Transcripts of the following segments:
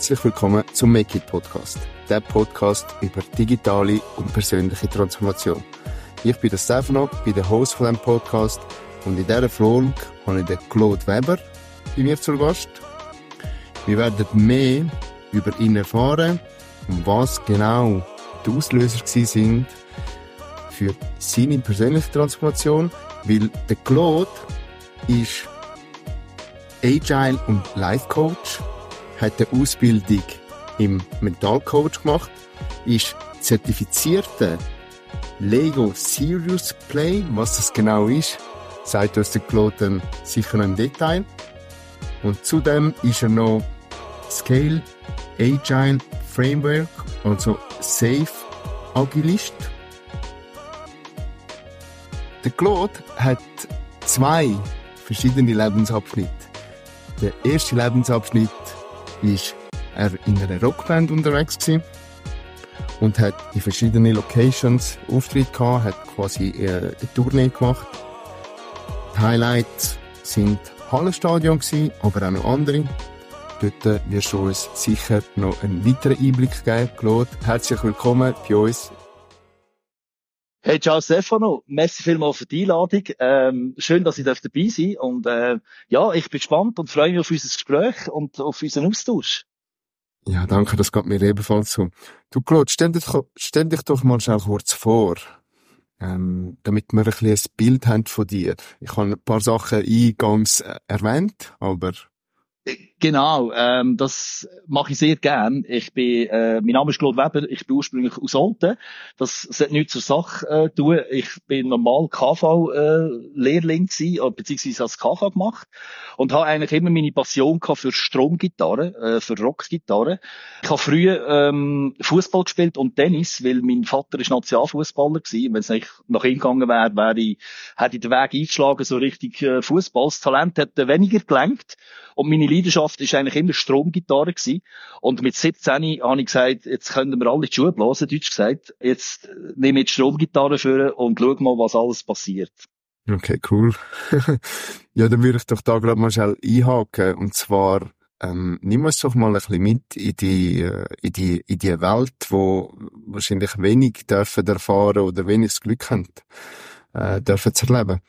Herzlich willkommen zum Make It Podcast. Der Podcast über digitale und persönliche Transformation. Ich bin der Stefano, bin der Host von diesem Podcast und in dieser Folge habe ich den Claude Weber bei mir zu Gast. Wir werden mehr über ihn erfahren und was genau die Auslöser sind für seine persönliche Transformation, weil der Claude ist Agile und Life Coach, hat eine Ausbildung im Mentalcoach gemacht, ist zertifizierter Lego Serious Play, was das genau ist, sagt uns der Claude sicher im Detail. Und zudem ist er noch Scale Agile Framework, also Safe Agilist. Der Claude hat zwei verschiedene Lebensabschnitte. Der erste Lebensabschnitt ist er in einer Rockband unterwegs gewesen und hat in verschiedenen Locations Auftritt gehabt, hat quasi äh, eine Tournee gemacht. Die Highlights sind Hallenstadion gewesen, aber auch noch andere. Dort äh, wirst du uns sicher noch einen weiteren Einblick geben, Claude. Herzlich willkommen bei uns Hey, ciao Stefano. Merci vielmals für die Einladung. Ähm, schön, dass ich dabei sein darf. Und äh, ja, ich bin gespannt und freue mich auf unser Gespräch und auf unseren Austausch. Ja, danke, das geht mir ebenfalls so. Du, Claude, stell dich, stell dich doch mal schnell kurz vor, ähm, damit wir ein bisschen ein Bild haben von dir. Ich habe ein paar Sachen eingangs äh, erwähnt, aber Genau, ähm, das mache ich sehr gern. Ich bin, äh, mein Name ist Claude Weber, ich bin ursprünglich aus Olten. Das sollte nichts zur Sache äh, tun. Ich bin normal KV-Lehrling äh, beziehungsweise als KV gemacht und habe eigentlich immer meine Passion gehabt für Stromgitarre, äh, für Rockgitarre. Ich habe früher ähm, Fußball gespielt und Tennis, weil mein Vater ist Nationalfußballer gewesen. Wenn es nicht nach ihm gegangen wäre, wäre ich, hätte ich den Weg eingeschlagen, so richtig äh, Fußball. Das Talent hat weniger gelenkt und meine Leidenschaft ist eigentlich immer Stromgitarre gewesen. Und mit 17 habe ich gesagt, jetzt können wir alle die Schuhe blasen, deutsch gesagt. Jetzt nehme ich die Stromgitarre für und schau mal, was alles passiert. Okay, cool. ja, dann würde ich doch da gerade mal schnell einhaken. Und zwar, ähm, nimm uns doch mal ein bisschen mit in die, äh, in die, in die Welt, wo wahrscheinlich wenig dürfen erfahren oder wenig das Glück haben, äh, dürfen zu erleben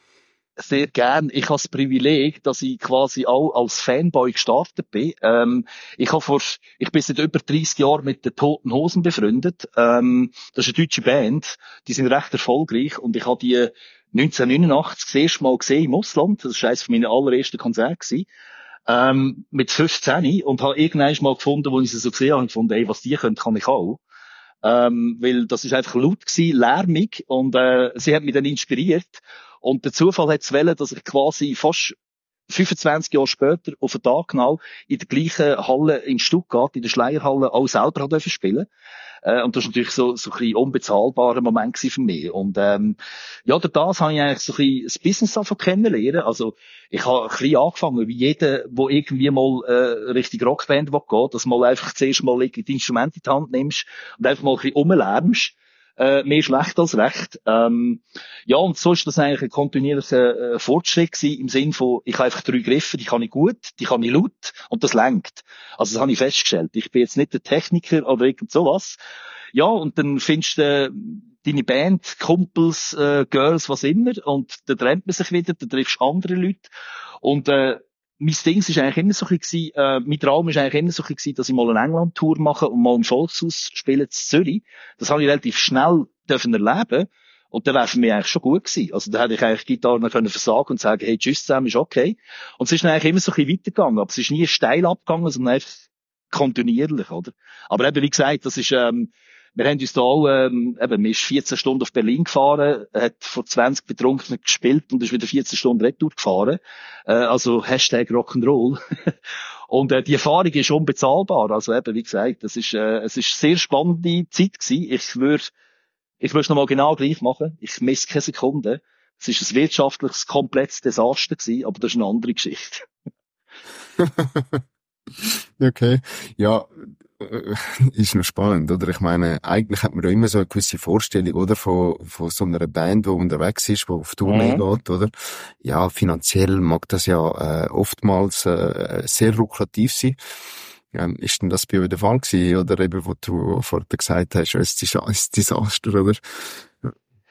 sehr gern. Ich habe das Privileg, dass ich quasi auch als Fanboy gestartet bin. Ähm, ich habe vor, ich bin seit über 30 Jahren mit den Toten Hosen befreundet. Ähm, das ist eine deutsche Band. Die sind recht erfolgreich und ich habe die 1989 das erste Mal gesehen im Ausland. Das war eines meiner allerersten Konzerte Ähm, mit 15 und habe irgendwann mal gefunden, wo ich sie so gesehen habe, gefunden, ey, was die können, kann ich auch. Ähm, weil das ist einfach laut gewesen, lärmig und äh, sie hat mich dann inspiriert und der Zufall hat es wollen, dass ich quasi fast 25 Jahre später auf den Tag genau in der gleichen Halle in Stuttgart, in der Schleierhalle, auch selber hat spielen äh, Und das war natürlich so, so ein bisschen unbezahlbarer Moment für mich. Und, ähm, ja, durch das habe ich eigentlich so ein bisschen das Business davon kennenlernen. Also, ich habe ein bisschen angefangen, wie jeder, der irgendwie mal, äh, Richtung Rockband will dass mal einfach zuerst mal die Instrumente in die Hand nimmst und einfach mal ein bisschen rumlärmst äh, mehr schlecht als recht. Ähm, ja, und so ist das eigentlich ein kontinuierlicher äh, Fortschritt gewesen, im Sinn von, ich habe einfach drei Griffe, die kann ich gut, die kann ich laut und das lenkt. Also das habe ich festgestellt. Ich bin jetzt nicht der Techniker oder irgend sowas. Ja, und dann findest du äh, deine Band, Kumpels, äh, Girls, was immer, und dann trennt man sich wieder, dann triffst du andere Leute. Und äh, mein Ding ist eigentlich immer so ein äh, mein Traum ist eigentlich immer so ein dass ich mal eine England-Tour mache und mal im Volkshaus spiele zu Zürich. Das habe ich relativ schnell dürfen erleben. Und dann wäre für mich eigentlich schon gut gewesen. Also da hätte ich eigentlich Gitarre noch können versagen und sagen, hey, tschüss zusammen, ist okay. Und es ist dann eigentlich immer so ein weitergegangen. Aber es ist nie steil abgegangen, sondern einfach kontinuierlich, oder? Aber eben, wie gesagt, das ist, ähm, wir haben uns da auch, ähm, eben, wir ist 14 Stunden auf Berlin gefahren, hat vor 20 Betrunkenen gespielt und ist wieder 14 Stunden retour gefahren. Äh, also Hashtag Rock'n'Roll. und äh, die Erfahrung ist unbezahlbar. Also eben, wie gesagt, das ist, äh, es ist sehr spannende Zeit gewesen. Ich würde, ich würde es nochmal genau gleich machen. Ich messe keine Sekunde. Es ist ein wirtschaftliches, komplettes Desaster gewesen, aber das ist eine andere Geschichte. okay. Ja, äh, ist noch spannend, oder? Ich meine, eigentlich hat man ja immer so eine gewisse Vorstellung, oder? Von, von so einer Band, die unterwegs ist, die auf Tournee mhm. geht, oder? Ja, finanziell mag das ja äh, oftmals äh, sehr lukrativ sein. Ähm, ist denn das bei euch der Fall gewesen? Oder eben, wo du vorher gesagt hast, es ist ein Desaster, oder?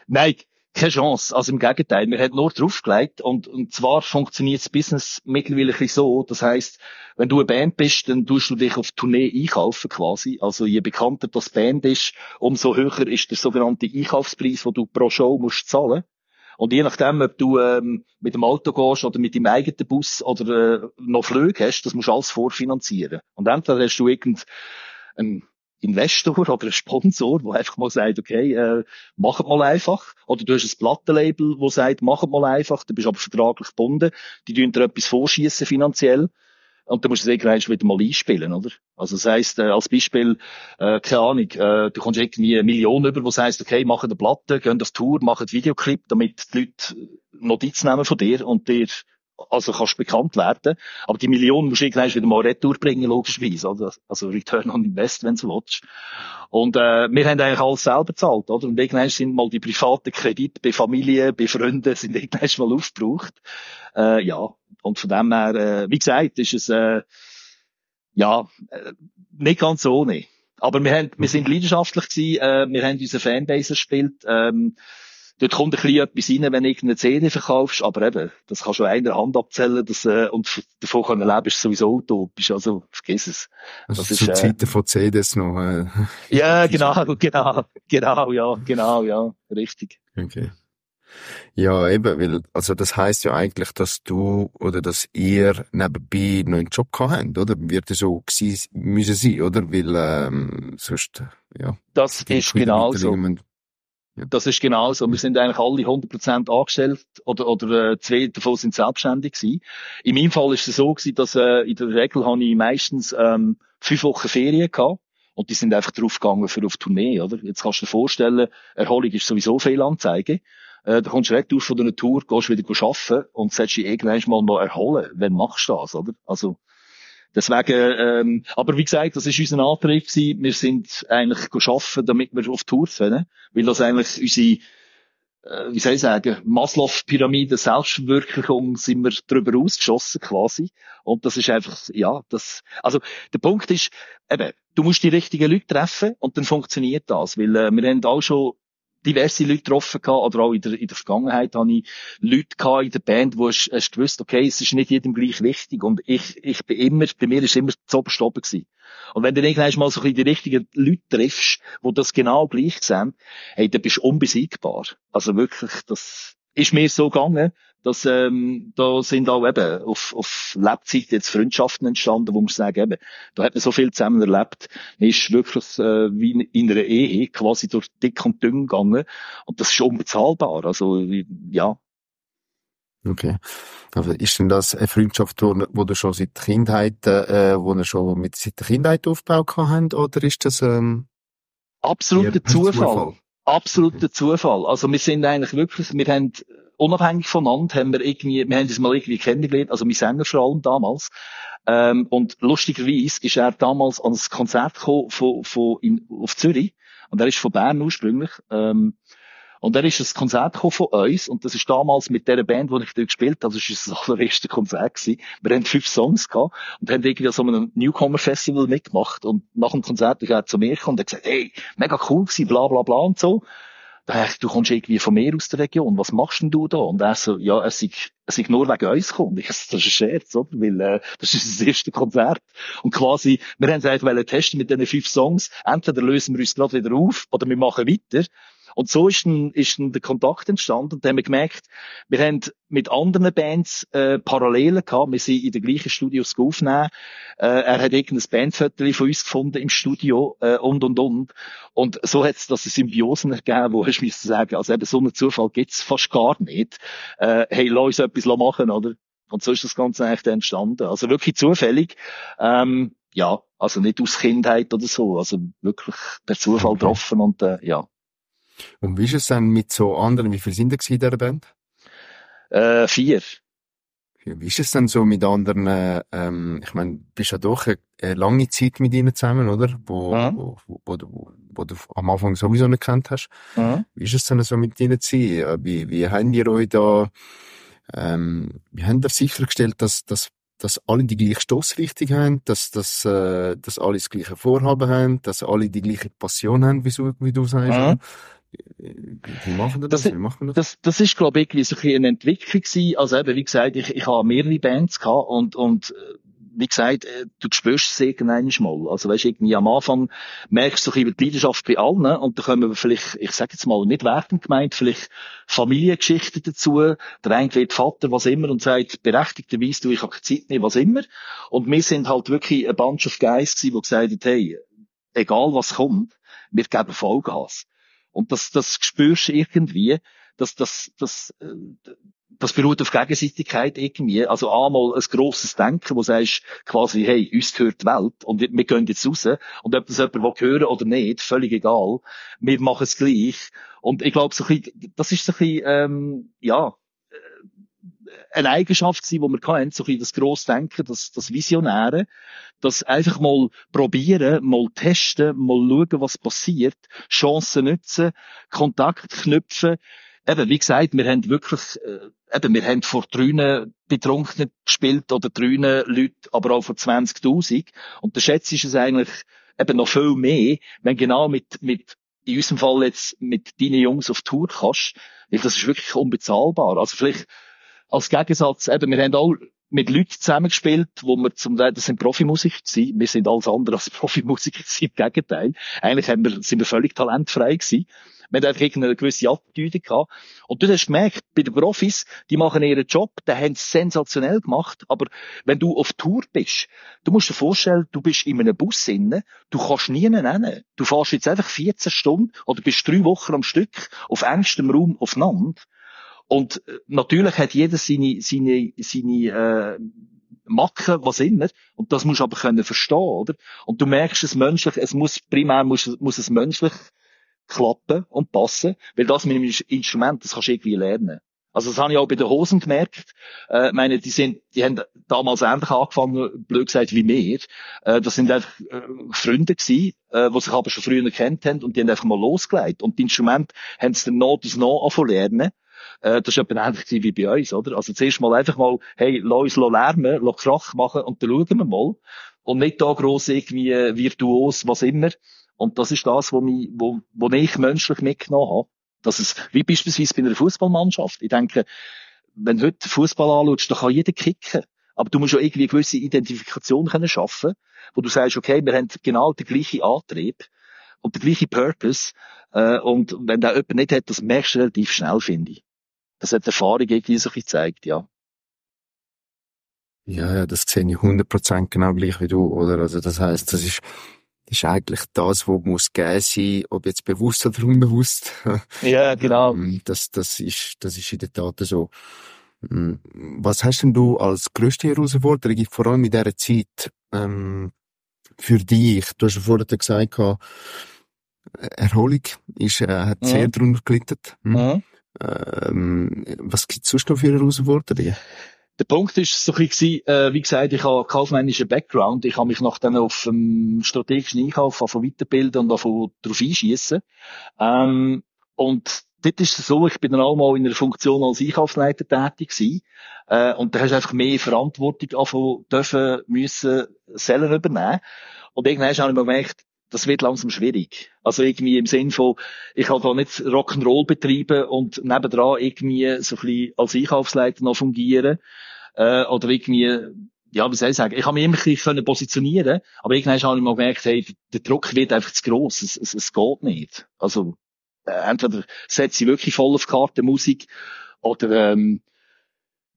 Nein, keine Chance. Also im Gegenteil, wir haben nur draufgelegt und, und zwar funktioniert das Business mittlerweile ein so, das heißt, wenn du eine Band bist, dann tust du dich auf Tournee einkaufen quasi. Also je bekannter das Band ist, umso höher ist der sogenannte Einkaufspreis, den du pro Show musst zahlen. Und je nachdem, ob du ähm, mit dem Auto gehst oder mit deinem eigenen Bus oder äh, noch Flüge hast, das musst du alles vorfinanzieren. Und entweder hast du irgendeinen Investor oder ein Sponsor, der einfach mal sagt, okay, äh, mach mal einfach. Oder du hast ein Plattenlabel, das sagt, mach mal einfach. Du bist aber vertraglich gebunden. Die tun dir etwas vorschießen finanziell. Und dann musst du es irgendwann wieder mal einspielen, oder? Also das heisst, äh, als Beispiel, äh, keine Ahnung, äh, du kommst irgendwie eine Million über, wo heißt, okay, machen eine Platte, gehen das Tour, machen Videoclip, damit die Leute Notiz nehmen von dir und dir also kannst bekannt werden. Aber die Millionen musst du irgendwann wieder mal retour bringen, logischerweise. Oder? Also Return on Invest, wenn du willst. Und äh, wir haben eigentlich alles selber bezahlt, oder? Und irgendwann sind mal die privaten Kredite bei Familie, bei Freunden, sind irgendwann mal aufgebraucht. Äh, ja, und von dem her, äh, wie gesagt, ist es äh, ja äh, nicht ganz ohne. Aber wir, haben, wir sind leidenschaftlich gewesen, äh, wir haben unsere Fanbase gespielt. Ähm, dort kommt ein bisschen etwas rein, wenn du irgendeine CD verkaufst, aber eben, das kannst du einer Hand abzählen, das, äh, und davon können leben ist sowieso utopisch, also vergiss es. Also das zu ist, äh, Zeiten von CDs noch. Äh, ja, genau, genau, genau, ja, genau, ja, richtig. Okay. Ja, eben, weil, also das heißt ja eigentlich, dass du oder dass ihr nebenbei noch einen Job gehabt habt, oder? Wird es so gewesen, müssen sein, oder? Weil, ähm, sonst, ja. Das ist genau so. Das ist genau so. Wir sind eigentlich alle 100% angestellt oder, oder äh, zwei davon sind selbstständig gewesen. In meinem Fall ist es so gewesen, dass äh, in der Regel habe ich meistens ähm, fünf Wochen Ferien gehabt. Und die sind einfach draufgegangen für auf Tournee, oder? Jetzt kannst du dir vorstellen, Erholung ist sowieso Fehlanzeige. Äh, da kommst du retour von einer Tour, gehst wieder arbeiten und sollst dich irgendwann mal noch erholen. Wann machst du das, oder? Also, deswegen, ähm, aber wie gesagt, das ist unser Antrieb gewesen. Wir sind eigentlich arbeiten, damit wir auf Tour können. Weil das eigentlich unsere, äh, wie soll ich sagen, Maslow-Pyramide Selbstverwirklichung sind wir drüber ausgeschossen quasi. Und das ist einfach, ja, das, also der Punkt ist, eben, du musst die richtigen Leute treffen und dann funktioniert das. Weil äh, wir haben auch schon diverse Leute getroffen gehabt, oder auch in der, in der Vergangenheit habe ich Leute gehabt in der Band, wo ich, ich gewusst, okay, es ist nicht jedem gleich wichtig und ich, ich bin immer, bei mir ist immer zu oberst oben gewesen. Und wenn du irgendwann mal so ein bisschen die richtigen Leute triffst, die das genau gleich sehen, hey, dann bist du unbesiegbar. Also wirklich, das ist mir so gegangen dass ähm, da sind auch eben auf, auf Lebzeit jetzt Freundschaften entstanden, wo man sagen, eben, da hat man so viel zusammen erlebt, man ist wirklich äh, wie in einer Ehe quasi durch dick und dünn gegangen und das ist unbezahlbar, also ja. Okay. Also ist denn das eine Freundschaft, wo, du schon seit Kindheit, äh, wo ihr schon mit seit der Kindheit aufgebaut habt, oder ist das ähm, absoluter Zufall. Zufall? Absoluter Zufall. Also wir sind eigentlich wirklich, wir haben unabhängig voneinander haben wir irgendwie, wir haben uns mal irgendwie kennengelernt, also mein Sänger vor allem damals. Ähm, und lustigerweise ist er damals ans Konzert gekommen von, von in, auf Zürich. Und er ist von Bern ursprünglich. Ähm, und er ist ein Konzert von uns, und das ist damals mit der Band, die ich dort gespielt habe, das ist das allererste Konzert gewesen. Wir haben fünf Songs gehabt und haben irgendwie so einem Newcomer Festival mitgemacht. Und nach dem Konzert ist er zu mir gekommen und hat gesagt, hey, mega cool gewesen, bla, bla, bla und so du kommst irgendwie von mir aus der Region, was machst denn du da? Und er so, ja, es ist, es ist nur wegen uns gekommen. Ich das ist ein Scherz, oder? Weil, äh, das ist das erste Konzert. Und quasi, wir haben es einfach testen mit diesen fünf Songs. Entweder lösen wir uns gerade wieder auf, oder wir machen weiter. Und so ist dann, ist dann der Kontakt entstanden. Und dann haben wir gemerkt, wir haben mit anderen Bands äh, Parallelen gehabt. Wir sind in den gleichen Studios aufnehmen. Äh, er hat irgendein Bandfoto von uns gefunden im Studio äh, und, und, und. Und so hat es das Symbiosen ergeben, wo ich müssen sagen, also eben so einen Zufall gibt's fast gar nicht. Äh, hey, lass uns etwas machen, oder? Und so ist das Ganze eigentlich entstanden. Also wirklich zufällig. Ähm, ja, also nicht aus Kindheit oder so, also wirklich per Zufall getroffen und äh, ja. Und wie ist es dann mit so anderen, wie viele sind da in dieser Band? Äh, vier. Wie ist es dann so mit anderen, äh, ähm, ich meine, du bist ja doch eine, lange Zeit mit ihnen zusammen, oder? Wo, mhm. wo, wo, wo, wo, du am Anfang sowieso nicht kennt hast. Mhm. Wie ist es dann so mit ihnen zu sein? Wie, wie haben ihr euch da, ähm, wie habt ihr sichergestellt, dass, dass dass alle die gleiche Stossrichtung haben, dass, dass, äh, dass alle das gleiche Vorhaben haben, dass alle die gleiche Passion haben, wie, so, wie du sagst. Mhm. Wie machen das? das? Wie machen das? das? Das ist, glaube ich, so ein eine Entwicklung gewesen. Also eben, wie gesagt, ich, ich habe mehrere Bands gehabt und, und äh, wie gesagt, äh, du spürst es irgendwann mal. Also weißt, irgendwie am Anfang merkst du so die Leidenschaft bei allen und da kommen wir vielleicht, ich sage jetzt mal nicht wertend gemeint, vielleicht Familiengeschichten dazu. Der eine wird Vater, was immer, und sagt berechtigterweise, du, ich habe keine Zeit mehr, was immer. Und wir sind halt wirklich ein Bunch of Guys gewesen, die gesagt haben, hey, egal was kommt, wir geben Vollgas. Und das, das spürst du irgendwie, dass das, das, äh, das beruht auf Gegenseitigkeit irgendwie. Also einmal ein grosses Denken, wo du sagst, quasi, hey, uns gehört die Welt und wir gehen jetzt raus. Und ob das jemand hören oder nicht, völlig egal. Wir machen es gleich. Und ich glaube, so ein bisschen, das ist so ein bisschen, ähm, ja, eine Eigenschaft gewesen, die wir hatten, so ein das grosse Denken, das, das Visionäre, das einfach mal probieren, mal testen, mal schauen, was passiert, Chancen nutzen, Kontakt knüpfen, eben, wie gesagt, wir haben wirklich, äh, eben, wir haben vor drünen Betrunkenen gespielt oder drünen Leuten, aber auch vor 20.000. Und der Schätz ist es eigentlich eben noch viel mehr, wenn genau mit, mit, in unserem Fall jetzt mit deinen Jungs auf Tour kannst, weil das ist wirklich unbezahlbar. Also vielleicht als Gegensatz, eben, wir haben auch mit Leuten zusammengespielt, wo wir zum Teil, das sind Profimusiker gewesen. Wir sind alles andere als Profimusiker gewesen, im Gegenteil. Eigentlich haben wir, sind wir völlig talentfrei gewesen. Wir haben einfach eine gewisse Attitüde gehabt. Und du hast gemerkt, bei den Profis, die machen ihren Job, die haben es sensationell gemacht, aber wenn du auf Tour bist, du musst dir vorstellen, du bist in einem Bus inne, du kannst nie nennen. Du fährst jetzt einfach 14 Stunden oder bist drei Wochen am Stück auf engstem Raum aufeinander. Und äh, natürlich hat jeder seine, seine, seine, äh, Macken, was immer. Und das musst du aber können verstehen, oder? Und du merkst es menschlich, es muss, primär muss, muss es menschlich klappen und passen, weil das mit dem Instrument, das kannst du irgendwie lernen. Also das habe ich auch bei den Hosen gemerkt. Äh, meine, die sind, die haben damals ähnlich angefangen, blöd gesagt, wie wir. Äh, das sind einfach äh, Freunde gewesen, äh, die sich aber schon früher kennt haben und die haben einfach mal losgelegt. Und die Instrumente haben sie dann noch das noch anfangen lernen. Äh, das ist etwa ähnlich wie bei uns, oder? Also zuerst mal einfach mal, hey, lass uns lernen, lass Krach machen und dann schauen wir mal. Und nicht da gross irgendwie virtuos, was immer. Und das ist das, was mich, wo, wo ich menschlich mitgenommen habe. Dass es, wie beispielsweise bei einer Fußballmannschaft. Ich denke, wenn du heute Fußball anschaust, dann kann jeder kicken. Aber du musst auch irgendwie eine gewisse Identifikation können schaffen, wo du sagst, okay, wir haben genau den gleichen Antrieb und den gleichen Purpose. Äh, und wenn da jemand nicht hat, das merkst du relativ schnell, finde ich. Das hat die Erfahrung irgendwie so gezeigt, ja. Ja, ja, das sehe ich 100% genau gleich wie du, oder? Also das heißt, das ist, ist eigentlich das, was muss gehen sein, ob jetzt bewusst oder unbewusst. Ja, genau. Ähm, das, das ist, das ist in der Tat so. Ähm, was hast denn du als grösste Herausforderung, vor allem in dieser Zeit, ähm, für dich? Du hast ja vorhin gesagt, Erholung ist, äh, hat sehr mhm. darunter gelitten. Hm? Mhm. Ähm, was gibt es sonst noch für Herausforderungen? Der Punkt ist so ein bisschen, äh, wie gesagt, ich habe kaufmännischen Background. Ich habe mich nach dann auf ähm, strategischen Einkauf von weiterbilden und davon darauf einschießen. Ähm, und dort ist es so, ich bin dann auch mal in einer Funktion als Einkaufsleiter tätig gewesen. Äh, und da hast du einfach mehr Verantwortung davon dürfen, müssen, selber übernehmen. Und irgendwann habe ich mir gemerkt, das wird langsam schwierig. Also irgendwie im Sinn von, ich habe da nicht Rock'n'Roll betrieben und nebendran irgendwie so ein bisschen als Einkaufsleiter noch fungieren, äh, oder irgendwie, ja, wie soll ich sagen, ich habe mich immer ein bisschen positionieren aber irgendwann habe ich mal gemerkt, hey, der Druck wird einfach zu gross, es, es, es geht nicht. Also, äh, entweder setze ich wirklich voll auf Karte Musik, oder, ähm,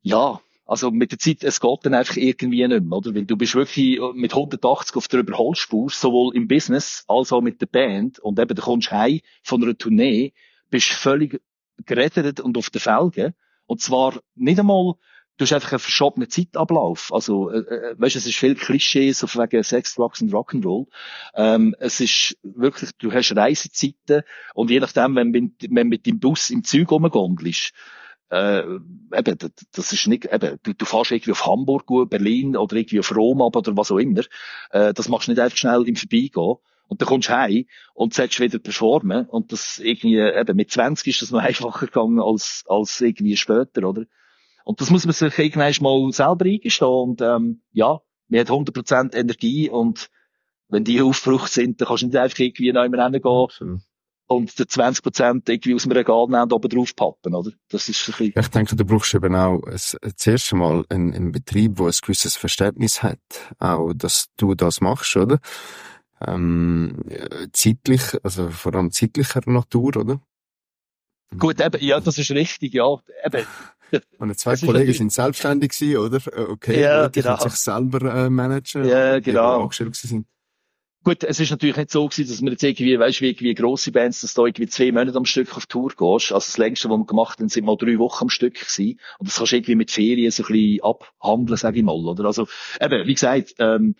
ja, also mit der Zeit, es geht dann einfach irgendwie nicht mehr, oder? Weil du bist wirklich mit 180 auf der Überholspur, sowohl im Business als auch mit der Band. Und eben, du kommst heim von einer Tournee, bist völlig gerettet und auf den Felgen. Und zwar nicht einmal, du hast einfach einen verschobenen Zeitablauf. Also, äh, äh, weißt, es ist viel Klischees auf wegen Sex, Drugs und Rock'n'Roll. Ähm, es ist wirklich, du hast Reisezeiten und je nachdem, wenn, wenn, wenn mit dem Bus im Zug rumgondelst, äh, eben, das ist nicht, eben, du, du fährst irgendwie auf Hamburg, Berlin oder irgendwie auf Rom oder was auch immer. Äh, das machst du nicht einfach schnell im Vorbeigehen. Und dann kommst du heim und sollst wieder performen. Und das irgendwie, eben, mit 20 ist das noch einfacher gegangen als, als irgendwie später, oder? Und das muss man sich irgendwann mal selber eingestehen. Und ähm, ja, man hat 100% Energie und wenn die aufgebraucht sind, dann kannst du nicht einfach irgendwie neu hingehen Absolut. Und die 20% irgendwie aus dem Regal nehmen und oben drauf pappen, oder? Das ist ein bisschen... Ich denke, du brauchst eben auch das, das erste Mal einen, einen Betrieb, der ein gewisses Verständnis hat, auch, dass du das machst, oder? Ähm, äh, zeitlich, also vor allem zeitlicher Natur, oder? Gut, eben, ja, das ist richtig, ja. Eben, Meine zwei Das Kollegen sind selbstständig gewesen, oder? Äh, Okay, Ja, die können genau. sich selber äh, managen. Ja, die genau. eben angestellt sind. Gut, es ist natürlich nicht so gewesen, dass wir jetzt irgendwie, weißt wie, wie grosse Bands, dass du irgendwie zwei Monate am Stück auf Tour gehst. Also das längste, was wir gemacht haben, sind mal drei Wochen am Stück gewesen. Und das kannst du irgendwie mit Ferien so ein bisschen abhandeln, sag ich mal, oder? Also, eben, wie gesagt, ähm,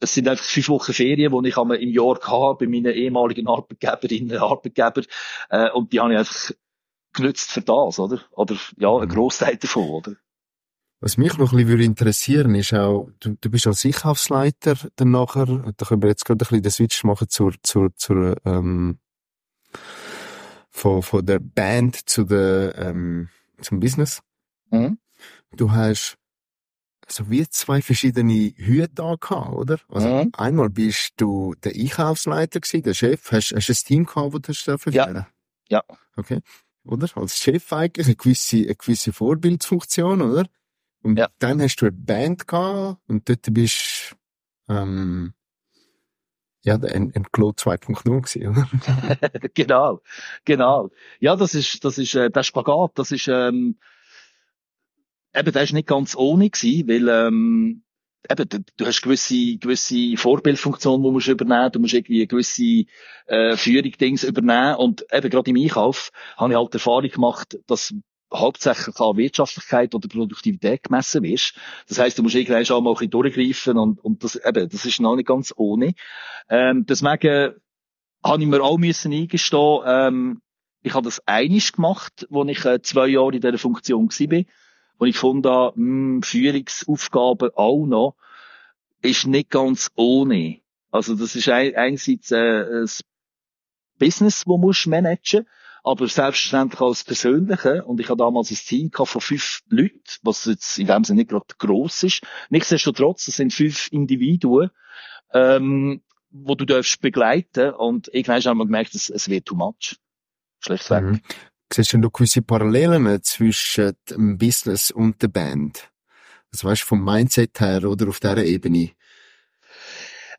es sind einfach fünf Wochen Ferien, die ich im Jahr hatte, bei meinen ehemaligen Arbeitgeberinnen, Arbeitgeber, äh, und die habe ich einfach genützt für das, oder? Oder, ja, ein Mhm. Großteil davon, oder? Was mich noch ein bisschen würde interessieren, ist auch, du, du bist als Einkaufsleiter dann nachher, da können wir jetzt gerade ein bisschen den Switch machen zur, zur, zur, ähm, von, von der Band zu der, ähm, zum Business. Mhm. Du hast so wie zwei verschiedene Hüte angehabt, oder? Also Mhm. einmal bist du der Einkaufsleiter gewesen, der Chef, hast, hast du ein Team gehabt, wo du hast dürfen Ja. Ja. Okay. Oder? Als Chef eigentlich eine gewisse, eine gewisse Vorbildsfunktion, oder? Und Ja. dann hast du eine Band gehabt und dort bist, ähm, ja, ein, ein Claude 2.0 gewesen, oder? genau, genau. Ja, das ist, das ist, äh, der Spagat, das ist, ähm, eben, der ist nicht ganz ohne gewesen, weil, ähm, eben, du, du hast gewisse, gewisse Vorbildfunktionen, die du musst übernehmen, du musst irgendwie gewisse, äh, Führung-Dings übernehmen und eben gerade im Einkauf habe ich halt Erfahrung gemacht, dass hauptsächlich an Wirtschaftlichkeit oder Produktivität gemessen wirst. Das heisst, du musst irgendwann schon mal ein bisschen durchgreifen und, und das, eben, das ist noch nicht ganz ohne. Ähm, deswegen habe ich mir auch müssen eingestehen, ähm, ich habe das einisch gemacht, wo ich äh, zwei Jahre in dieser Funktion war, wo ich gefunden habe, mh, Führungsaufgaben auch noch, ist nicht ganz ohne. Also das ist ein, einerseits äh, ein Business, das musst managen aber selbstverständlich das Persönliche. Und ich hatte damals ein Team von fünf Leuten, was jetzt in dem Sinne nicht gerade gross ist. Nichtsdestotrotz, es sind fünf Individuen, ähm, wo du darfst begleiten und irgendwann haben wir gemerkt, es, es wird too much. Schlechtweg. Mhm. Siehst du noch gewisse Parallelen zwischen dem Business und der Band? Also weißt du, vom Mindset her oder auf dieser Ebene?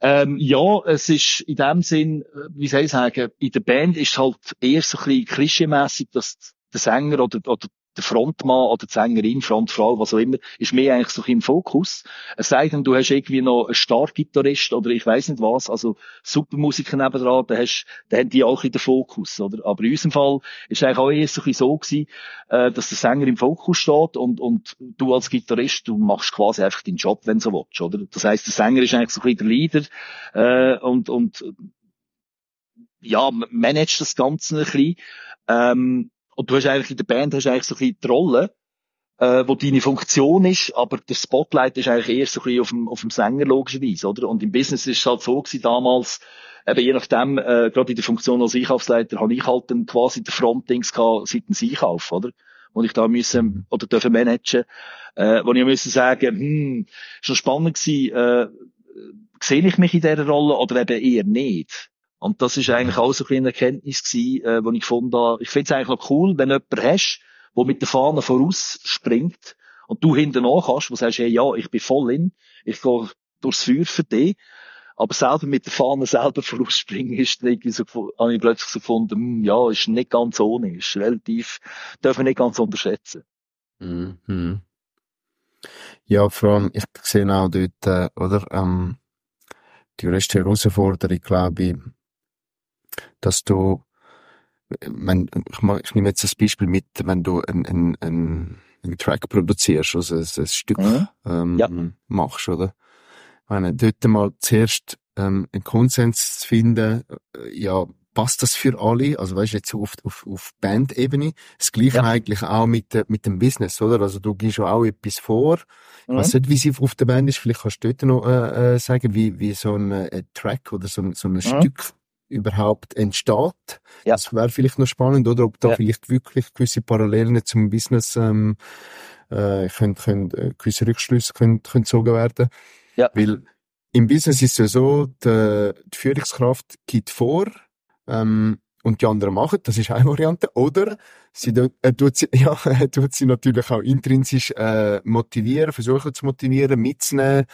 Ähm, ja, es ist in dem Sinn, äh, wie soll ich sagen, in der Band ist halt eher so ein bisschen klischeemässig, dass der Sänger oder, oder der Frontmann oder die Sängerin, Frontfrau, was auch immer, ist mehr eigentlich so im Fokus. Es sei denn, du hast irgendwie noch einen Stargitarrist oder ich weiß nicht was, also super Musiker nebendran, dann hast, dann haben die auch in den Fokus, oder? Aber in unserem Fall ist eigentlich auch eher so so gewesen, äh, dass der Sänger im Fokus steht und, und du als Gitarrist, du machst quasi einfach deinen Job, wenn du so willst, oder? Das heisst, der Sänger ist eigentlich so ein bisschen der Leader, äh, und, und, ja, managt das Ganze ein bisschen, ähm, und du hast eigentlich in der Band hast eigentlich so ein bisschen die Rolle, äh, wo deine Funktion ist, aber der Spotlight ist eigentlich eher so ein bisschen auf dem, auf dem Sänger logischerweise, oder? Und im Business ist es halt so gewesen damals, eben je nachdem, äh, gerade in der Funktion als Einkaufsleiter, habe ich halt dann quasi den Frontdings gehabt seitens Einkauf, oder? Und ich da müssen, oder dürfen managen, äh, wo ich müssen sagen, hm, ist noch spannend gewesen, äh, sehe ich mich in dieser Rolle oder eben eher nicht? Und das ist eigentlich auch so ein bisschen eine Erkenntnis gewesen, äh, wo ich gefunden habe, ich finde es eigentlich noch cool, wenn du jemanden hast, der mit der Fahne vorausspringt und du hinten kannst, wo du sagst, hey, ja, ich bin voll in, ich gehe durchs Feuer für dich, aber selber mit der Fahne selber vorausspringen ist irgendwie so, habe ich plötzlich so gefunden, hm, ja, ist nicht ganz ohne, ist relativ, darf man nicht ganz unterschätzen. Mhm. Ja, vor allem, ich sehe auch dort, äh, oder, ähm, die größte Herausforderung, glaube ich, dass du, wenn, ich, mach, ich nehme jetzt das Beispiel mit, wenn du ein, ein, ein, ein Track produzierst, also ein, ein Stück Mhm. ähm, Ja. machst, oder? Ich meine, dort mal zuerst ähm, einen Konsens zu finden, äh, ja, passt das für alle? Also weißt du, jetzt auf, auf, auf Band-Ebene. Das Gleiche Ja. eigentlich auch mit, äh, mit dem Business, oder? Also du gibst ja auch etwas vor. Ich Mhm. weiss nicht, wie sie auf der Band ist. Vielleicht kannst du dort noch äh, äh, sagen, wie, wie so ein äh, Track oder so, so ein Stück überhaupt entsteht. Ja. Das wäre vielleicht noch spannend, oder ob da ja. vielleicht wirklich gewisse Parallelen zum Business ähm, äh, können, können, äh, gewisse Rückschlüsse können, können gezogen werden. Ja. Weil im Business ist es ja so, die, die Führungskraft gibt vor, ähm, und die anderen machen, das ist eine Variante. Oder sie äh, tut, sie, ja, tut sie natürlich auch intrinsisch äh, motivieren, versuchen zu motivieren, mitzunehmen,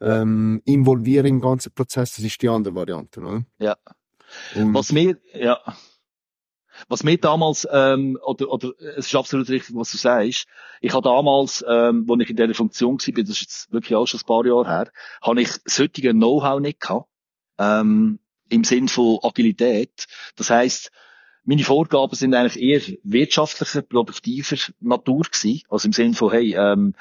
ähm, involvieren im ganzen Prozess. Das ist die andere Variante, oder? Ja. Und was mir, ja. Was mir damals, ähm, oder, oder, es ist absolut richtig, was du sagst. Ich habe damals, ähm, als ich in dieser Funktion war, das ist jetzt wirklich auch schon ein paar Jahre her, habe ich heutige Know-how nicht gehabt. Ähm, im Sinn von Agilität. Das heißt, meine Vorgaben sind eigentlich eher wirtschaftlicher, produktiver Natur gewesen. Also im Sinn von, hey, ähm,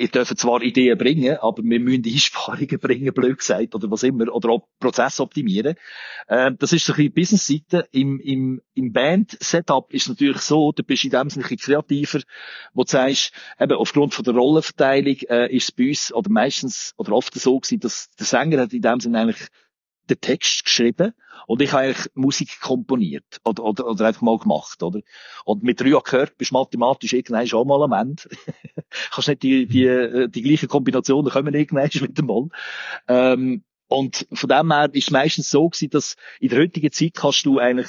ihr dürft zwar Ideen bringen, aber wir müssen Einsparungen bringen, blöd gesagt, oder was immer, oder auch Prozess optimieren. Ähm, das ist so ein bisschen Business-Seite. Im, im, im Band-Setup ist natürlich so, du bist in dem Sinne ein bisschen kreativer, wo du sagst, eben, aufgrund von der Rollenverteilung, äh, ist es bei uns, oder meistens, oder oft so gewesen, dass der Sänger hat in dem Sinne eigentlich den Text geschrieben und ich habe eigentlich Musik komponiert oder, oder, oder einfach mal gemacht, oder? Und mit drei gehört, bist mathematisch irgendwann schon mal am Ende. Kannst nicht die, die, äh, die gleichen Kombinationen kommen irgendwann mit dem Mal. Ähm, und von dem her ist es meistens so gewesen, dass in der heutigen Zeit kannst du eigentlich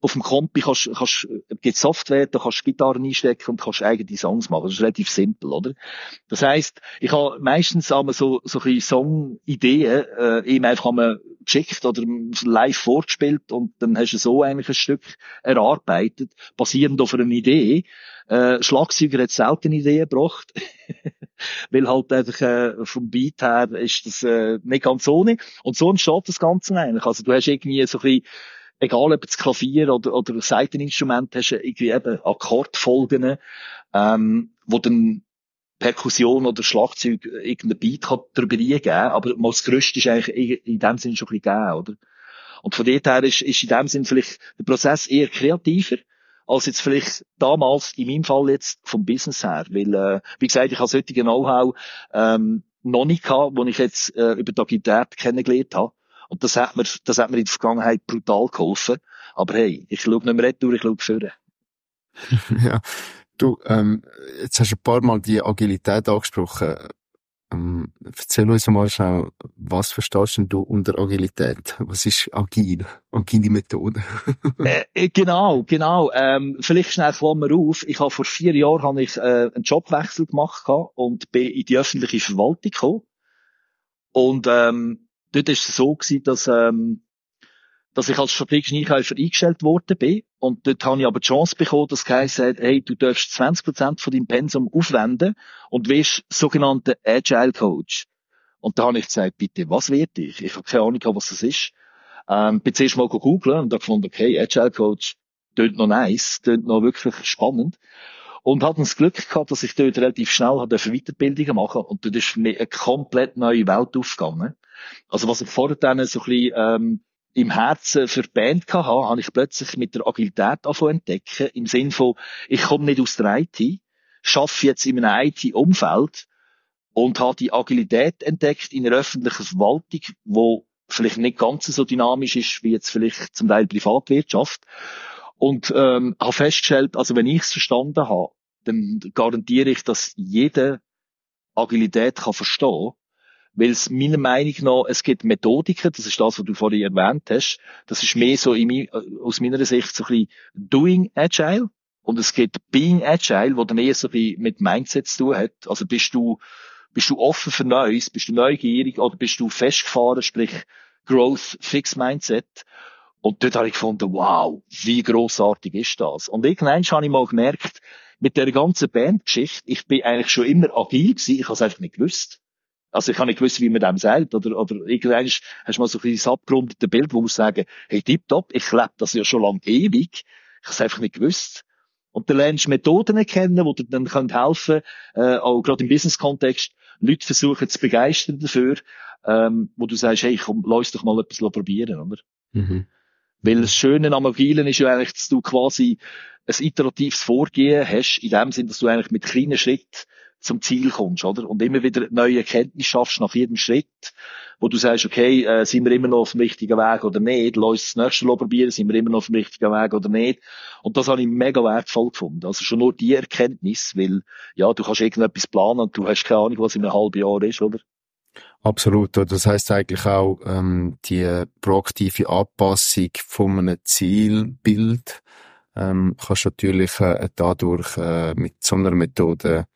auf dem Kompi kannst, kannst, gibt Software, da kannst du Gitarren einstecken und kannst eigene Songs machen. Das ist relativ simpel, oder? Das heisst, ich habe meistens einmal so, so ein Song-Ideen, äh, eben einfach einmal geschickt oder live vorgespielt und dann hast du so eigentlich ein Stück erarbeitet, basierend auf einer Idee. Äh, Schlagzeuger hat selten Ideen gebracht. Weil halt einfach, äh, vom Beat her ist das, äh, nicht ganz ohne. Und so entsteht das Ganze eigentlich. Also du hast irgendwie so ein bisschen, egal ob das Klavier oder, oder Seiteninstrument hast, irgendwie eben Akkordfolgen, ähm, wo dann Perkussion oder Schlagzeug irgendein Beat kann darüber eingeben, aber mal das Größte ist eigentlich in dem Sinn schon ein bisschen gegeben, oder? Und von dort her ist, ist in dem Sinn vielleicht der Prozess eher kreativer, als jetzt vielleicht damals, in meinem Fall jetzt, vom Business her. Weil, äh, wie gesagt, ich habe solche Know-how ähm, noch nicht gehabt, wo ich jetzt äh, über die Agilität kennengelernt habe. Und das hat mir, das hat mir in der Vergangenheit brutal geholfen. Aber hey, ich schaue nicht mehr retour, ich schaue vorne. ja. Du, ähm, jetzt hast du ein paar Mal die Agilität angesprochen. Ähm, erzähl uns mal schnell, was verstehst du unter Agilität? Was ist agil? Agile Methode? äh, äh, genau, genau. Ähm, vielleicht schnell Klammer auf. Ich habe vor vier Jahren habe ich, äh, einen Jobwechsel gemacht und bin in die öffentliche Verwaltung gekommen. Und ähm, dort ist es so gewesen, dass, ähm, dass ich als strategischer Einkäufer eingestellt worden bin. Und dort habe ich aber die Chance bekommen, dass Geist sagt, hey, du darfst 20% von deinem Pensum aufwenden und wirst sogenannter Agile Coach. Und da habe ich gesagt, bitte, was wird ich? Ich habe keine Ahnung, was das ist. Ähm, bin zuerst mal googeln und da gefunden, okay, Agile Coach, tönt noch nice, tönt noch wirklich spannend. Und hatten das Glück gehabt, dass ich dort relativ schnell hatte Weiterbildungen machen und dort ist mich eine komplett neue Welt aufgegangen. Also was ich vorher dann so ein bisschen, ähm, im Herzen für die Band hatte, habe ich plötzlich mit der Agilität angefangen entdecken, im Sinn von, ich komme nicht aus der IT, schaffe jetzt in einem IT-Umfeld und habe die Agilität entdeckt in einer öffentlichen Verwaltung, wo vielleicht nicht ganz so dynamisch ist, wie jetzt vielleicht zum Teil Privatwirtschaft. Und ähm, habe festgestellt, also wenn ich es verstanden habe, dann garantiere ich, dass jeder Agilität kann verstehen weil es meiner Meinung nach, es gibt Methodiken, das ist das, was du vorhin erwähnt hast, das ist mehr so in, äh, aus meiner Sicht so ein bisschen Doing Agile. Und es gibt Being Agile, wo dann eher so ein bisschen mit Mindset zu tun hat. Also bist du, bist du offen für Neues, bist du neugierig oder bist du festgefahren, sprich Growth, Fix Mindset. Und dort habe ich gefunden, wow, wie großartig ist das? Und irgendwann habe ich mal gemerkt, mit der ganzen Bandgeschichte, ich bin eigentlich schon immer agil gewesen, ich habe es einfach nicht gewusst. Also ich habe nicht gewusst, wie man dem sagt. Oder, oder irgendwann hast du mal so ein bisschen abgerundetes Bild, wo man sagen, hey, tipptopp, ich lebe das ja schon lange ewig. Ich habe es einfach nicht gewusst. Und dann lernst du Methoden kennen, die dir dann helfen können, äh, auch gerade im Business-Kontext, Leute versuchen zu begeistern dafür, ähm, wo du sagst, hey, komm, lass doch mal etwas probieren, oder? Mhm. Weil das Schöne am Agilen ist ja eigentlich, dass du quasi ein iteratives Vorgehen hast, in dem Sinn, dass du eigentlich mit kleinen Schritten zum Ziel kommst, oder? Und immer wieder neue Erkenntnisse schaffst nach jedem Schritt, wo du sagst, okay, äh, sind wir immer noch auf dem richtigen Weg oder nicht? Lass uns das nächste Mal probieren, sind wir immer noch auf dem richtigen Weg oder nicht? Und das habe ich mega wertvoll gefunden. Also schon nur die Erkenntnis, weil, ja, du kannst irgendetwas planen und du hast keine Ahnung, was in einem halben Jahr ist, oder? Absolut. Das heißt eigentlich auch ähm, die proaktive Anpassung von einem Zielbild ähm, kannst natürlich äh, dadurch äh, mit so einer Methode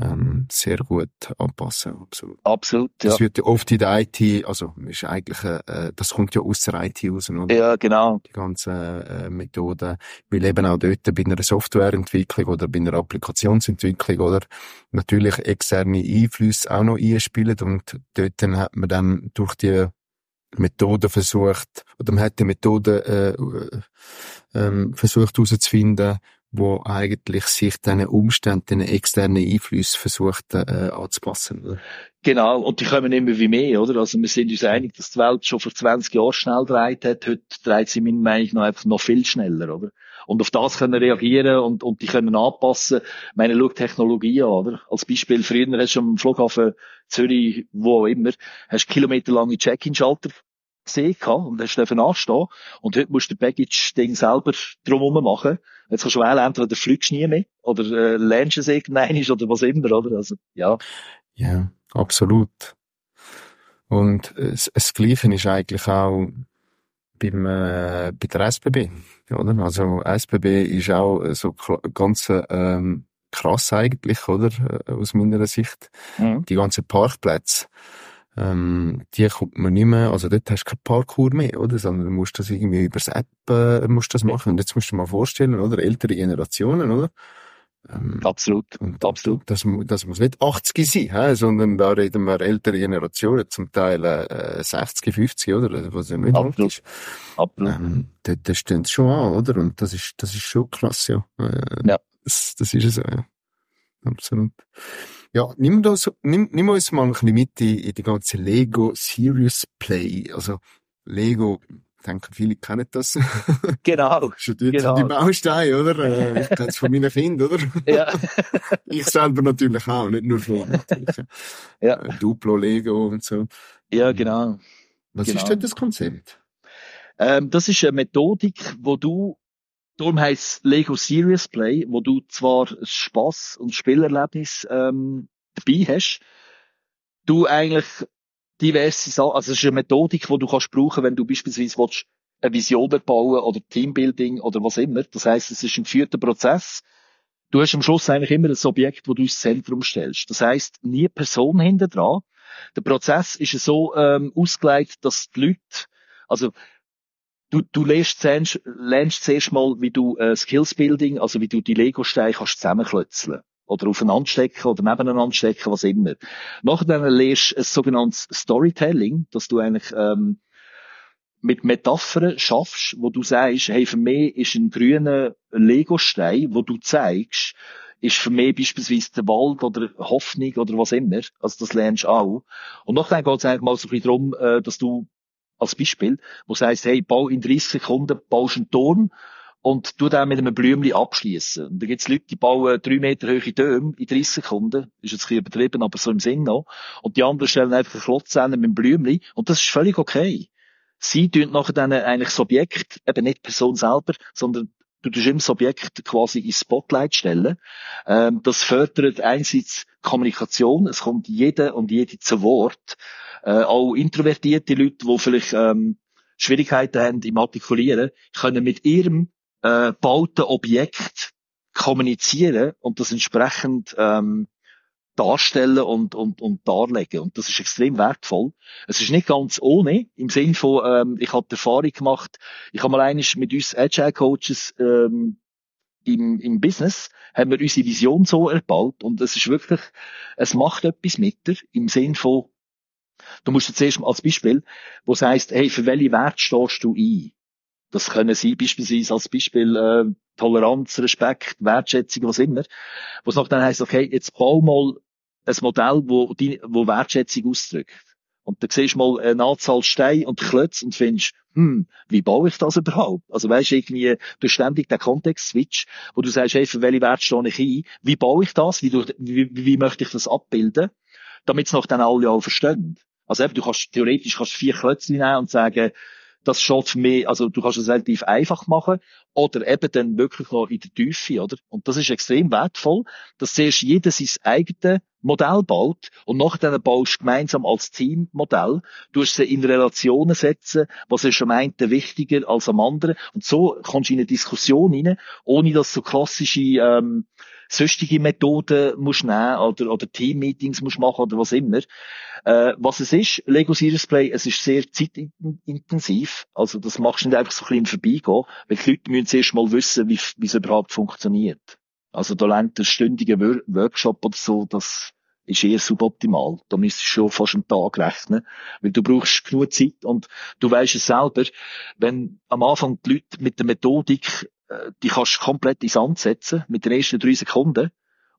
ähm, sehr gut anpassen. Absolut. Absolut, ja. Das wird ja oft in der IT, also ist eigentlich, äh, das kommt ja aus der IT raus, oder? Ja, genau. Die ganzen äh, Methoden, weil eben auch dort bei einer Softwareentwicklung oder bei einer Applikationsentwicklung oder natürlich externe Einflüsse auch noch einspielen und dort hat man dann durch die Methode versucht, oder man hat die Methode äh, äh, versucht herauszufinden, wo eigentlich sich diesen Umständen, diesen externen Einflüssen versucht äh, anzupassen. Oder? Genau, und die kommen immer wie mehr, oder? Also wir sind uns einig, dass die Welt schon vor 20 Jahren schnell dreht hat, heute dreht sie meiner Meinung nach einfach noch viel schneller, oder? Und auf das können reagieren und, und die können anpassen. Ich meine, schau Technologie an, oder? Als Beispiel, früher hast du am Flughafen Zürich, wo auch immer, hast kilometerlange Check-in-Schalter gesehen und hast dürfen anstehen. Und heute musst du das Baggage-Ding selber drumherum machen. Jetzt kannst du wählen, entweder fliegst du nie mehr, oder äh, lernst es irgendein oder was immer, oder? Also, ja. Ja, absolut. Und es, das Gleiche ist eigentlich auch beim, äh, bei der SBB, oder? Also, SBB ist auch so ganz, ähm, krass eigentlich, oder? Äh, aus meiner Sicht. Mhm. Die ganzen Parkplätze ähm, die kommt man nicht mehr, also dort hast du kein Parkour mehr, oder? Sondern du musst das irgendwie übers App, äh, musst das machen. Und jetzt musst du dir mal vorstellen, oder? Ältere Generationen, oder? Ähm, absolut, und absolut. Das, das muss nicht 80 sein, he? sondern da reden wir ältere Generationen, zum Teil äh, 60, 50, oder? Was ja nicht absolut. ist. Absolut. Ähm, da, da stehen sie schon an, oder? Und das ist, das ist schon krass, ja. Äh, ja. Das, das ist es so, ja. Absolut. Ja, nimm, das, nimm, nimm uns mal ein bisschen mit in, in die ganze Lego Serious Play. Also Lego, ich denke, viele kennen das. Genau. Schon dort genau. die Bausteine, oder? Äh, ich kenne es von meinen Kindern, oder? Ja. ich selber natürlich auch, nicht nur von natürlich. Ja. Äh, Duplo, Lego und so. Ja, genau. Was genau. ist denn das Konzept? Ähm, das ist eine Methodik, wo du Darum heisst Lego Serious Play, wo du zwar Spaß und Spielerlebnis ähm, dabei hast, du eigentlich diverse Sachen, also es ist eine Methodik, die du kannst brauchen, wenn du beispielsweise willst, eine Vision bauen oder Teambuilding oder was immer. Das heißt, es ist ein geführter Prozess. Du hast am Schluss eigentlich immer ein Objekt, wo du ins Zentrum stellst. Das heißt, nie Person hinter dran. Der Prozess ist so ähm, ausgelegt, dass die Leute, also du, du lernst, zuerst, lernst zuerst mal, wie du äh, Skillsbuilding, also wie du die Lego-Steine kannst zusammenklötzeln oder aufeinander stecken oder nebeneinander stecken, was immer. Nachher lernst du ein sogenanntes Storytelling, dass du eigentlich ähm, mit Metaphern schaffst, wo du sagst, hey, für mich ist ein grüner Lego-Stein, wo du zeigst, ist für mich beispielsweise der Wald oder Hoffnung oder was immer. Also das lernst du auch. Und nachher geht es eigentlich mal so ein bisschen darum, äh, dass du als Beispiel, wo es heisst, hey, bau in 30 Sekunden, baust einen Turm und tu den mit einem Blümchen abschließen. Und da gibt's Leute, die bauen drei Meter hohe Türme in 30 Sekunden. Ist jetzt ein bisschen übertrieben, aber so im Sinn noch. Und die anderen stellen einfach einen Klotz mit einem Blümchen. Und das ist völlig okay. Sie tun nachher dann eigentlich das Objekt, eben nicht die Person selber, sondern du tust immer das Objekt quasi ins Spotlight stellen. Ähm, das fördert einerseits Kommunikation. Es kommt jeder und jede zu Wort äh, auch introvertierte Leute, die vielleicht ähm, Schwierigkeiten haben im Artikulieren, können mit ihrem äh, bauten Objekt kommunizieren und das entsprechend ähm, darstellen und, und, und darlegen. Und das ist extrem wertvoll. Es ist nicht ganz ohne, im Sinn von, ähm, ich habe die Erfahrung gemacht, ich habe mal einiges mit uns Agile Coaches ähm, im, im Business, haben wir unsere Vision so erbaut und es ist wirklich, es macht etwas mit dir, im Sinn von, Du musst jetzt erst mal als Beispiel, wo es heisst, hey, für welche Wert stehst du ein? Das können sie beispielsweise als Beispiel äh, Toleranz, Respekt, Wertschätzung, was immer. Wo es noch dann heisst, okay, jetzt bau mal ein Modell, wo, die, wo Wertschätzung ausdrückt. Und dann siehst du mal eine Anzahl Steine und Klötze und findest, hm, wie baue ich das überhaupt? Also weißt du, irgendwie, du ständig den Kontext-Switch, wo du sagst, hey, für welche Werte stehe ich ein? Wie baue ich das? Wie, wie, wie möchte ich das abbilden? Damit es noch dann alle auch verstehen. Also eben, du kannst, theoretisch kannst vier Klötze nehmen und sagen, das steht für mich, also du kannst es relativ einfach machen oder eben dann wirklich noch in der Tiefe, oder? Und das ist extrem wertvoll, dass zuerst jeder sein eigenes Modell baut und nachher baust du gemeinsam als Teammodell, du sie in Relationen setzen, was ist am einen wichtiger als am anderen und so kommst du in eine Diskussion rein, ohne dass du klassische ähm, sonstige Methoden musst nehmen oder, oder Team-Meetings musst machen oder was immer. Äh, was es ist, Lego Serious Play, es ist sehr zeitintensiv. Also das machst du nicht einfach so ein bisschen vorbeigehen, weil die Leute müssen zuerst mal wissen, wie, wie es überhaupt funktioniert. Also da lernt der stündige Workshop oder so, das ist eher suboptimal. Da müsstest du schon fast einen Tag rechnen, weil du brauchst genug Zeit und du weißt es selber, wenn am Anfang die Leute mit der Methodik die kannst du komplett ins Sand setzen, mit den ersten drei Sekunden.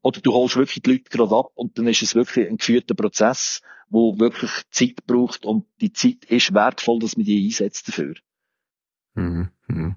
Oder du holst wirklich die Leute gerade ab und dann ist es wirklich ein geführter Prozess, wo wirklich Zeit braucht und die Zeit ist wertvoll, dass man die einsetzt dafür. Mhm. Mhm.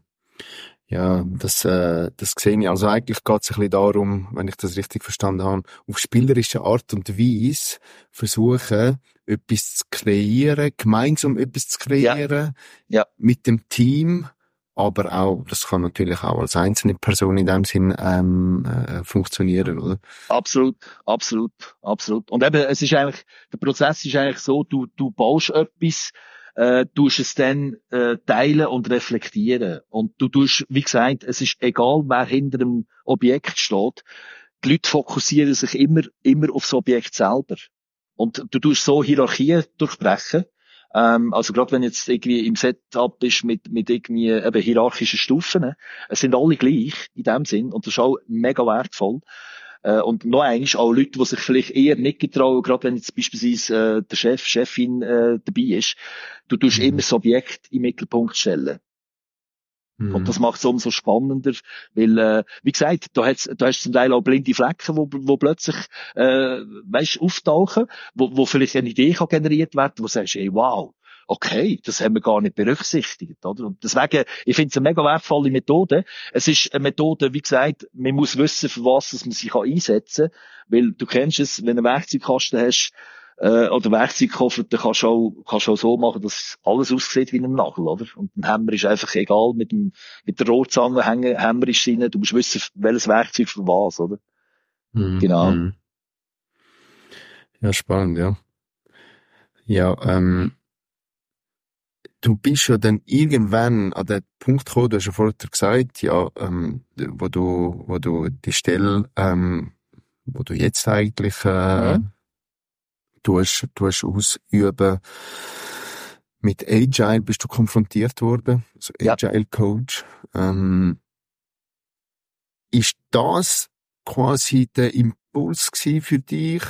Ja, das, äh, das sehe ich. Also eigentlich geht es ein bisschen darum, wenn ich das richtig verstanden habe, auf spielerische Art und Weise versuchen, etwas zu kreieren, gemeinsam etwas zu kreieren, ja. Ja. mit dem Team aber auch, das kann natürlich auch als einzelne Person in dem Sinn ähm, äh, funktionieren, oder? Absolut, absolut, absolut. Und eben, es ist eigentlich, der Prozess ist eigentlich so, du, du baust etwas, äh, tust es dann äh, teilen und reflektieren. Und du tust, wie gesagt, es ist egal, wer hinter dem Objekt steht, die Leute fokussieren sich immer, immer auf das Objekt selber. Und du tust so Hierarchien durchbrechen. Ähm, also gerade wenn jetzt irgendwie im Setup bist mit, mit irgendwie eben hierarchischen Stufen, ne? es sind alle gleich in dem Sinn und das ist auch mega wertvoll. Äh, und noch eins, auch Leute, die sich vielleicht eher nicht getrauen, gerade wenn jetzt beispielsweise äh, der Chef, Chefin äh, dabei ist, du tust mhm. immer das Objekt im Mittelpunkt stellen. Mhm. Und das macht es umso spannender, weil, äh, wie gesagt, da, hat's, da hast du zum Teil auch blinde Flecken, wo, wo plötzlich, äh, weißt, auftauchen, wo, wo vielleicht eine Idee kann generiert werden, wo du sagst, ey, wow, okay, das haben wir gar nicht berücksichtigt, oder? Und deswegen, ich finde es eine mega wertvolle Methode. Es ist eine Methode, wie gesagt, man muss wissen, für was man sich einsetzen kann, weil du kennst es, wenn du einen Werkzeugkasten hast, äh, oder Werkzeugkoffer, dann kannst du auch, kannst du auch so machen, dass alles aussieht wie ein Nagel, oder? Und ein Hammer ist einfach egal, mit dem, mit der Rohrzange hängen, Hammer ist drin, du musst wissen, welches Werkzeug für was, oder? Mhm. Genau. Mhm. Ja, spannend, ja. Ja, ähm, du bist ja dann irgendwann an den Punkt gekommen, du hast ja vorher gesagt, ja, ähm, wo du, wo du die Stelle, ähm, wo du jetzt eigentlich, äh, mhm tust, tust ausüben. Mit Agile bist du konfrontiert worden, also Agile ja. Coach. Ähm, ist das quasi der Impuls für dich,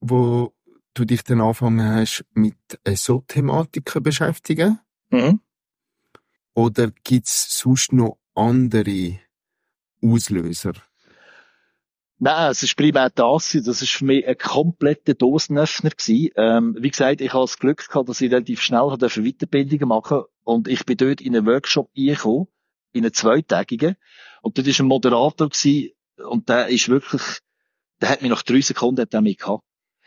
wo du dich dann angefangen hast, mit so Thematiken beschäftigen? Mhm. Oder gibt's sonst noch andere Auslöser? Nein, es ist primär das, das ist für mich ein kompletter Dosenöffner gewesen. Ähm, wie gesagt, ich habe das Glück gehabt, dass ich relativ schnell Weiterbildungen machen und ich bin dort in einen Workshop reingekommen, in einen zweitägigen, und dort war ein Moderator gewesen, und der ist wirklich, der hat mich nach drei Sekunden hat mit gehabt.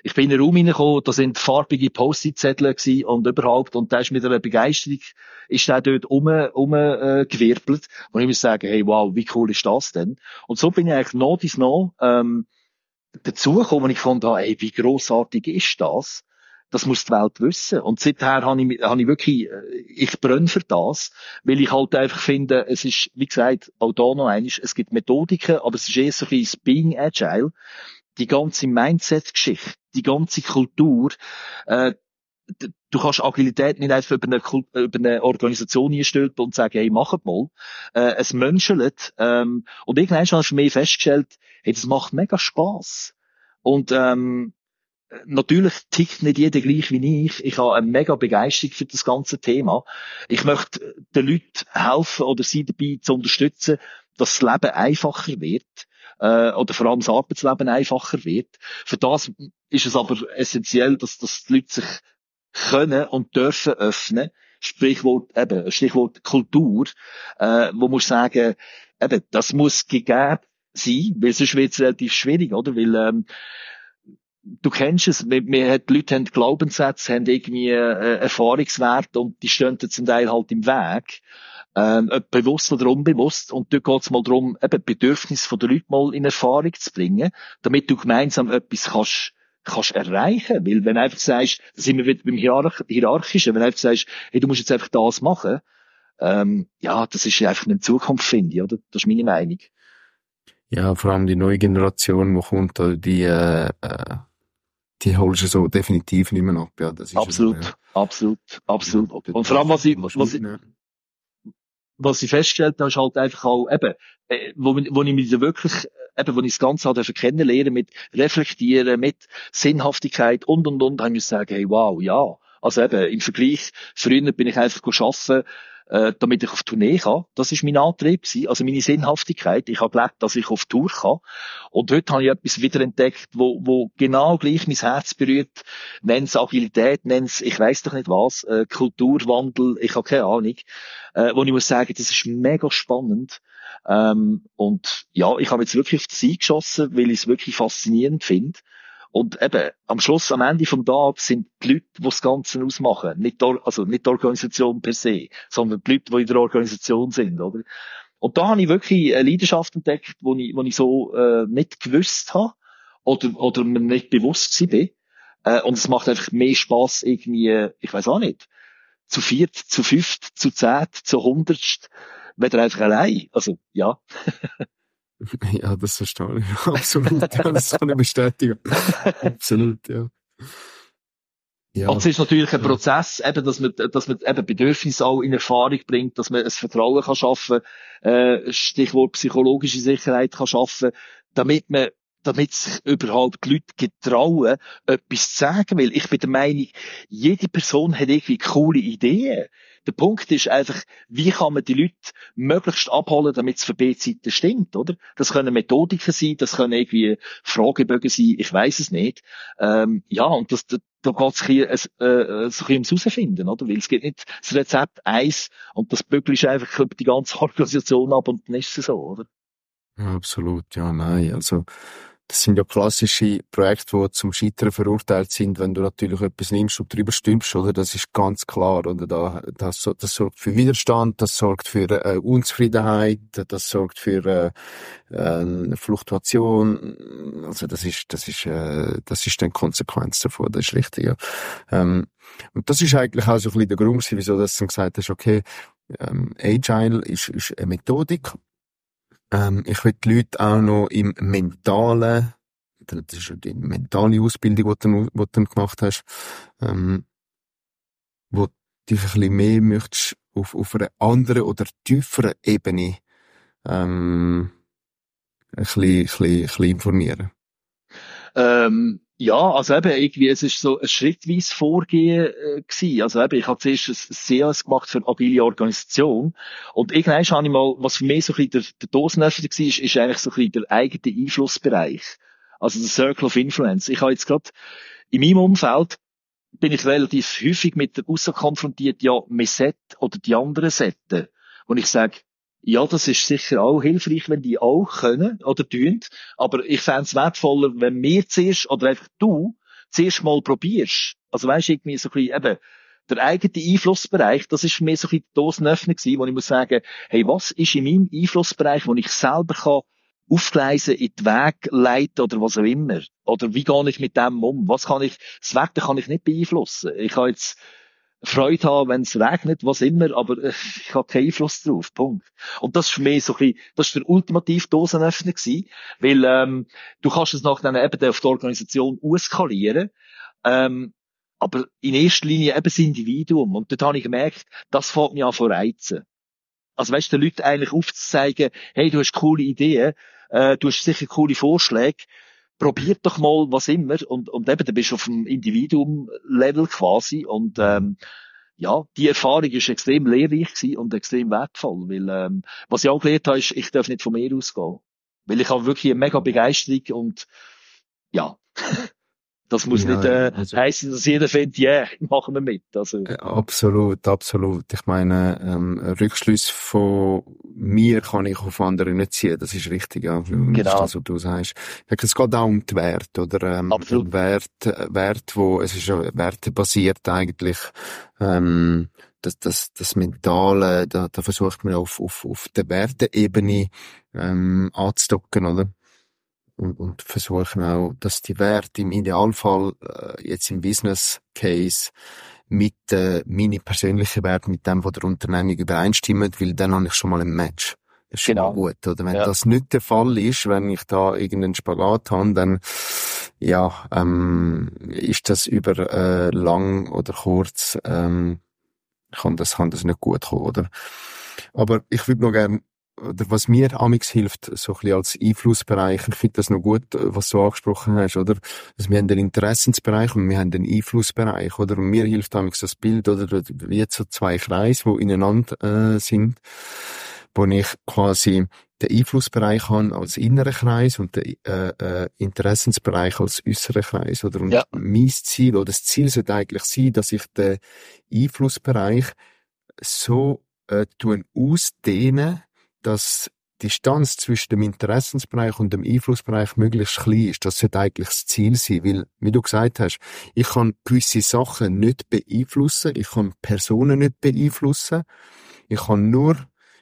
Ich bin in den Raum reingekommen, da sind farbige Post-it-Zettel und überhaupt, und da ist mit einer Begeisterung, ist der dort um, um, äh. Und ich muss sagen, hey, wow, wie cool ist das denn? Und so bin ich eigentlich noch dies noch, ähm, dazugekommen und ich fand, ah, ey, wie grossartig ist das? Das muss die Welt wissen. Und seither habe ich, habe ich wirklich, äh, ich brenne für das, weil ich halt einfach finde, es ist, wie gesagt, auch da noch eines, es gibt Methodiken, aber es ist eher so ein bisschen Being Agile die ganze Mindset-Geschichte, die ganze Kultur, äh, du kannst Agilität nicht einfach über eine, über eine Organisation hinstülpen und sagen, hey, machet mal. Äh, es menschelt. Ähm, und irgendwann ich für mich festgestellt, hey, das macht mega Spaß. Und ähm, natürlich tickt nicht jeder gleich wie ich. Ich habe eine mega Begeisterung für das ganze Thema. Ich möchte den Leuten helfen oder sie dabei zu unterstützen, dass das Leben einfacher wird äh, oder vor allem das Arbeitsleben einfacher wird. Für das ist es aber essentiell, dass, dass die Leute sich können und dürfen öffnen. Sprichwort, eben, Stichwort Kultur, äh, wo muss sagen, eben, das muss gegeben sein, weil sonst wird es relativ schwierig, oder? Weil, ähm, du kennst es, wir, wir, die Leute haben Glaubenssätze, haben irgendwie äh, Erfahrungswerte und die stehen zum Teil halt im Weg. Ähm, bewusst oder unbewusst. Und dort geht es mal darum, eben Bedürfnisse der Leute mal in Erfahrung zu bringen, damit du gemeinsam etwas kannst kannst erreichen. Weil wenn du einfach sagst, da sind wir wieder beim Hierarch Hierarchischen, wenn du einfach sagst, hey, du musst jetzt einfach das machen, ähm, ja, das ist einfach eine Zukunft, finde ich, oder? Das ist meine Meinung. Ja, vor allem die neue Generation, die kommt, die, äh, äh, die holst du so definitiv nicht mehr ab. Ja, das ist absolut, ja. absolut, absolut. Und vor allem, was ich, was ich, was ich festgestellt habe, ist halt einfach auch, eben, äh, wo, wo ich mich wirklich, eben, wo ich das Ganze halt kennenlernen mit Reflektieren, mit Sinnhaftigkeit und, und, und, habe ich sagen, hey, wow, ja. Also eben, im Vergleich, früher bin ich einfach arbeiten, äh, damit ich auf Tournee kann. Das ist mein Antrieb gewesen, also meine Sinnhaftigkeit. Ich habe gelernt, dass ich auf Tour kann. Und heute habe ich etwas wiederentdeckt, wo, wo genau gleich mein Herz berührt. Nenn's Agilität, nenn's, ich weiß doch nicht was, äh, Kulturwandel, ich habe keine Ahnung. Äh, wo ich muss sagen, das ist mega spannend. Ähm, und ja, ich habe jetzt wirklich auf das eingeschossen, weil ich es wirklich faszinierend finde. Und eben, am Schluss, am Ende vom Tag sind die Leute, die das Ganze ausmachen. Nicht die, also nicht die Organisation per se, sondern die Leute, die in der Organisation sind, oder? Und da habe ich wirklich eine Leidenschaft entdeckt, wo ich, wo ich so äh, nicht gewusst habe oder, oder mir nicht bewusst war. Äh, und es macht einfach mehr Spaß irgendwie, ich weiß auch nicht, zu viert, zu fünft, zu zehnt, zu hundertst, weder einfach allein. Also, ja. Ja, das verstehe ich. Absolut, ja, das kann ich bestätigen. Absolut, ja. Ja. Und es ist natürlich ein Prozess, eben, dass man, dass man eben Bedürfnisse auch in Erfahrung bringt, dass man ein Vertrauen kann schaffen, äh, Stichwort psychologische Sicherheit kann schaffen, damit man damit sich überhaupt die Leute getrauen, etwas zu sagen. Weil ich bin der Meinung, jede Person hat irgendwie coole Ideen. Der Punkt ist einfach, wie kann man die Leute möglichst abholen, damit es für beide Seiten stimmt, oder? Das können Methodiken sein, das können irgendwie Fragebögen sein, ich weiß es nicht. Ähm, ja, und das, da, da geht es äh, so ein ums Herausfinden, oder? Weil es geht nicht das Rezept eins und das bügelst einfach die ganze Organisation ab und dann ist es so, oder? Ja, absolut, ja, nein, also das sind ja klassische Projekte, die zum Scheitern verurteilt sind, wenn du natürlich etwas nimmst und drüber stülpst, oder? Das ist ganz klar, oder? Da, das, das sorgt für Widerstand, das sorgt für äh, Unzufriedenheit, das sorgt für äh, äh, Fluktuation. Also das ist, das ist, äh, das ist dann Konsequenz davon, das ist richtig, ja. Ähm, und das ist eigentlich auch so ein bisschen der Grund, wieso du gesagt hast, okay, ähm, Agile ist, ist eine Methodik, ähm, ich will die Leute auch noch im mentalen, das ist die mentale Ausbildung, die du, die du gemacht hast, ähm, wo dich ein bisschen mehr möchtest auf, auf einer anderen oder tieferen Ebene ähm, ein bisschen, ein bisschen, ein bisschen informieren. Ähm, ja, also eben, irgendwie, es ist so ein schrittweise Vorgehen äh, gewesen. Also eben, ich habe zuerst ein CAS gemacht für agile Organisation und irgendwann habe ich mal, was für mich so ein bisschen der, der Dosenöffner war, ist, ist eigentlich so ein bisschen der eigene Einflussbereich. Also der Circle of Influence. Ich habe jetzt gerade in meinem Umfeld bin ich relativ häufig mit der Aussage konfrontiert, ja, wir Set oder die anderen Setten. Und ich sage, ja, das ist sicher auch hilfreich, wenn die auch können oder tun. Aber ich fände es wertvoller, wenn wir zuerst, oder einfach du, zuerst mal probierst. Also weißt du, irgendwie so ein bisschen, eben, der eigene Einflussbereich, das ist für mich so ein bisschen die Dosenöffnung gewesen, wo ich muss sagen, hey, was ist in meinem Einflussbereich, wo ich selber kann aufgleisen, in die Weg leiten oder was auch immer? Oder wie gehe ich mit dem um? Was kann ich, das Wetter kann ich nicht beeinflussen. Ich habe jetzt, Freude haben, wenn es regnet, was immer, aber äh, ich habe keinen Einfluss drauf. Punkt. Und das ist für mich so ein bisschen, das ist der ultimativ Dosenöffner gewesen, weil ähm, du kannst es nachher eben auf die Organisation auskalieren, ähm, aber in erster Linie eben das Individuum. Und dort habe ich gemerkt, das fängt mich an zu reizen. Also weißt du, den Leuten eigentlich aufzuzeigen, hey, du hast coole Ideen, äh, du hast sicher coole Vorschläge, probiert doch mal was immer. Und, und eben, du bist auf dem Individuum-Level quasi. Und ähm, ja, die Erfahrung ist extrem lehrreich und extrem wertvoll, weil ähm, was ich auch gelernt habe, ist, ich darf nicht von mir ausgehen, weil ich habe wirklich eine mega Begeisterung und ja. Das muss ja, nicht äh, also, heißen, dass jeder findet, ja, yeah, machen wir mit. Also. Äh, absolut, absolut. Ich meine, ähm, Rückschluss von mir kann ich auf andere nicht ziehen. Das ist richtig, ja. Genau. Das, ist das, was du sagst. Es geht auch um die Werte, oder? Ähm, absolut. Wert, Wert, wo, es ist ja wertebasiert eigentlich. Ähm, das, das, das Mentale, da, da versucht man auf, auf, auf der Werteebene ähm, anzudocken, oder? Und, und versuchen auch, dass die Werte im Idealfall äh, jetzt im Business Case mit äh, meine persönlichen Werte mit dem, was der Unternehmung übereinstimmen, weil dann habe ich schon mal ein Match. Das ist schon genau. mal gut. Oder wenn ja. das nicht der Fall ist, wenn ich da irgendeinen Spagat habe, dann ja, ähm, ist das über äh, lang oder kurz ähm, kann das kann das nicht gut kommen, oder? Aber ich würde noch gerne oder was mir amix hilft, so ein bisschen als Einflussbereich, ich finde das noch gut, was du angesprochen hast, oder? Also wir haben den Interessensbereich und wir haben den Einflussbereich, oder? Und mir hilft amix das Bild, oder? Wie so zwei Kreise, die ineinander äh, sind, wo ich quasi den Einflussbereich habe als inneren Kreis und den äh, äh, Interessensbereich als äußeren Kreis, oder? Und ja. mein Ziel, oder das Ziel sollte eigentlich sein, dass ich den Einflussbereich so äh, tun ausdehnen, dass die Distanz zwischen dem Interessensbereich und dem Einflussbereich möglichst klein ist. Das sollte eigentlich das Ziel sein, weil, wie du gesagt hast, ich kann gewisse Sachen nicht beeinflussen, ich kann Personen nicht beeinflussen, ich kann nur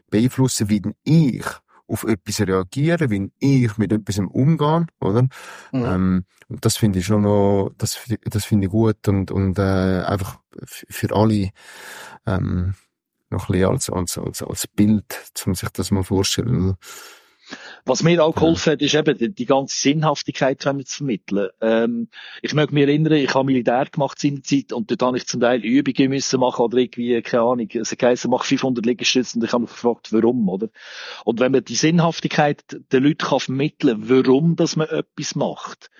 beeinflussen, wie ich auf etwas reagiere, wie ich mit etwas umgehe, oder? Mhm. Ähm, und das finde ich schon noch, das, das finde ich gut und, und äh, einfach für alle ähm, noch ein bisschen als, als, als, als Bild, um sich das mal vorzustellen. Was mir auch geholfen hat, ist eben die, die ganze Sinnhaftigkeit zu vermitteln. Ähm, ich möchte mich erinnern, ich habe Militär gemacht in der Zeit und dort habe ich zum Teil Übungen müssen machen oder irgendwie, keine Ahnung, es heisst, mach 500 Liegestütze und ich habe mich gefragt, warum, oder? Und wenn man die Sinnhaftigkeit den Leuten kann vermitteln, warum, dass man etwas macht,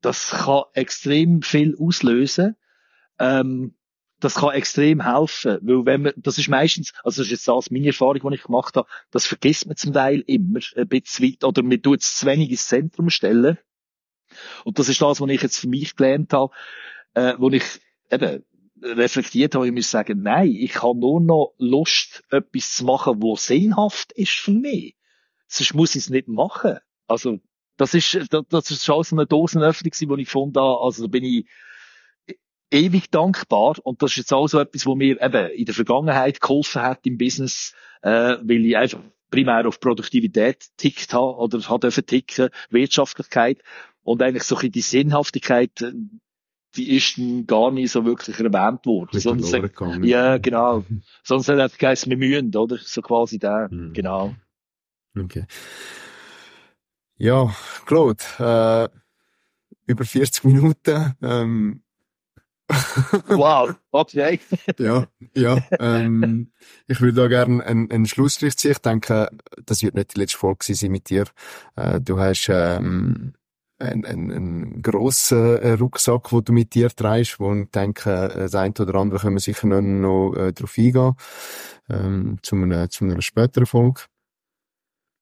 das kann extrem viel auslösen. Ähm, das kann extrem helfen, weil wenn man, das ist meistens, also das ist jetzt das meine Erfahrung, die ich gemacht habe, das vergisst man zum Teil immer ein bisschen weit, oder man tut es zu wenig ins Zentrum stellen. Und das ist das, was ich jetzt für mich gelernt habe, äh, wo ich eben reflektiert habe, ich muss sagen, nein, ich habe nur noch Lust, etwas zu machen, wo sinnhaft ist für mich. Sonst muss ich es nicht machen. Also, das ist, das ist schon so eine Dosenöffnung, die ich gefunden habe, also da bin ich, ewig dankbar. Und das ist jetzt auch so etwas, wo mir eben in der Vergangenheit geholfen hat im Business, äh, weil ich einfach primär auf Produktivität tickt habe oder hat dürfen ticken, Wirtschaftlichkeit und eigentlich so ein die Sinnhaftigkeit, äh, die ist gar nicht so wirklich erwähnt worden. Sonst, ja, genau. Sonst hat es geheißen, wir mühen, oder? So quasi der, mhm. genau. Okay. Ja, Claude, äh, über 40 Minuten, ähm, wow, okay. ja, ja. Ähm, ich würde da gerne einen, einen Schlussstrich ziehen. Ich denke, das wird nicht die letzte Folge sein mit dir. Äh, du hast ähm, einen, einen, einen grossen äh, Rucksack, den du mit dir trägst, wo ich denke, das eine oder andere können wir sicher noch, noch äh, darauf eingehen, ähm, zu, einer, zu einer späteren Folge.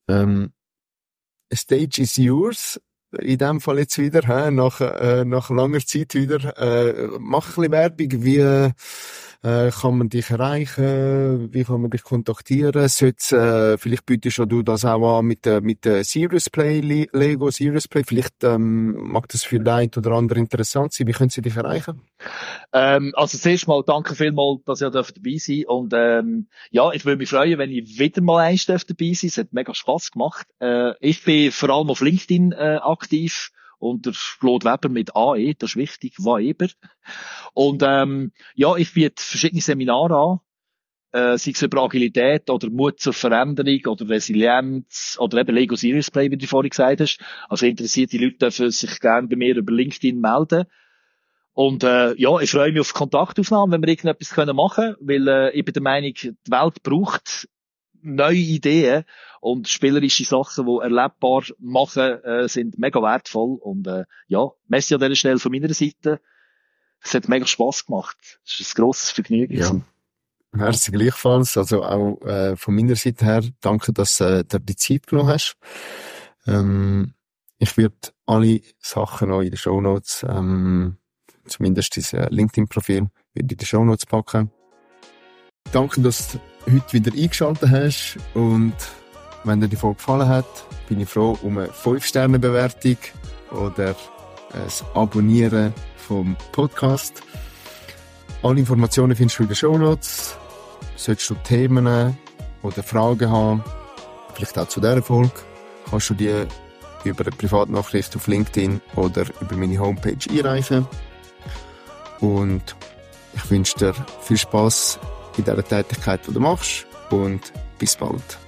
Ähm, Stage is yours in dem Fall jetzt wieder, hä, nach, äh, nach langer Zeit wieder, äh, mach ein bisschen Werbung, wie äh, kann man dich erreichen, wie kann man dich kontaktieren, Sollte, äh, vielleicht bietest du das auch an mit, äh, mit äh, Serious Play, Lego Serious Play, vielleicht ähm, mag das für den oder andere interessant sein, wie können sie dich erreichen? Ähm, also zuerst mal danke vielmals, dass ihr dabei sein. Und ähm, ja, ich würde mich freuen, wenn ich wieder mal eins dabei sein. Es hat mega Spass gemacht. Äh, ich bin vor allem auf LinkedIn äh, aktiv unter Claude Weber mit AE, das ist wichtig, Weber. Und ähm, ja, ich biete verschiedene Seminare an, äh, sei es über Agilität oder Mut zur Veränderung oder Resilienz oder eben Lego Serious Play, wie du vorhin gesagt hast. Also interessierte Leute dürfen sich gerne bei mir über LinkedIn melden. Und äh, ja, ich freue mich auf Kontaktaufnahmen, wenn wir irgendetwas machen können, weil äh, ich bin der Meinung, die Welt braucht neue Ideen und spielerische Sachen, die erlebbar machen, äh, sind mega wertvoll. Und äh, ja, Messi an dieser Stelle von meiner Seite. Es hat mega Spass gemacht. Es ist ein grosses Vergnügen. Ja. Merci gleichfalls. Also auch äh, von meiner Seite her danke, dass äh, du die Zeit genommen hast. Ähm, Ich werde alle Sachen noch in den Show Notes, ähm, zumindest dieses LinkedIn-Profil, in die Show Notes packen. Danke, dass du heute wieder eingeschaltet hast und wenn dir die Folge gefallen hat, bin ich froh um eine 5-Sterne-Bewertung oder ein Abonnieren vom Podcast. Alle Informationen findest du in den Show Notes. Solltest du Themen oder Fragen haben, vielleicht auch zu dieser Folge, kannst du die über eine Privatnachricht auf LinkedIn oder über meine Homepage einreichen. Und ich wünsche dir viel Spaß in dieser Tätigkeit, die du machst und bis bald.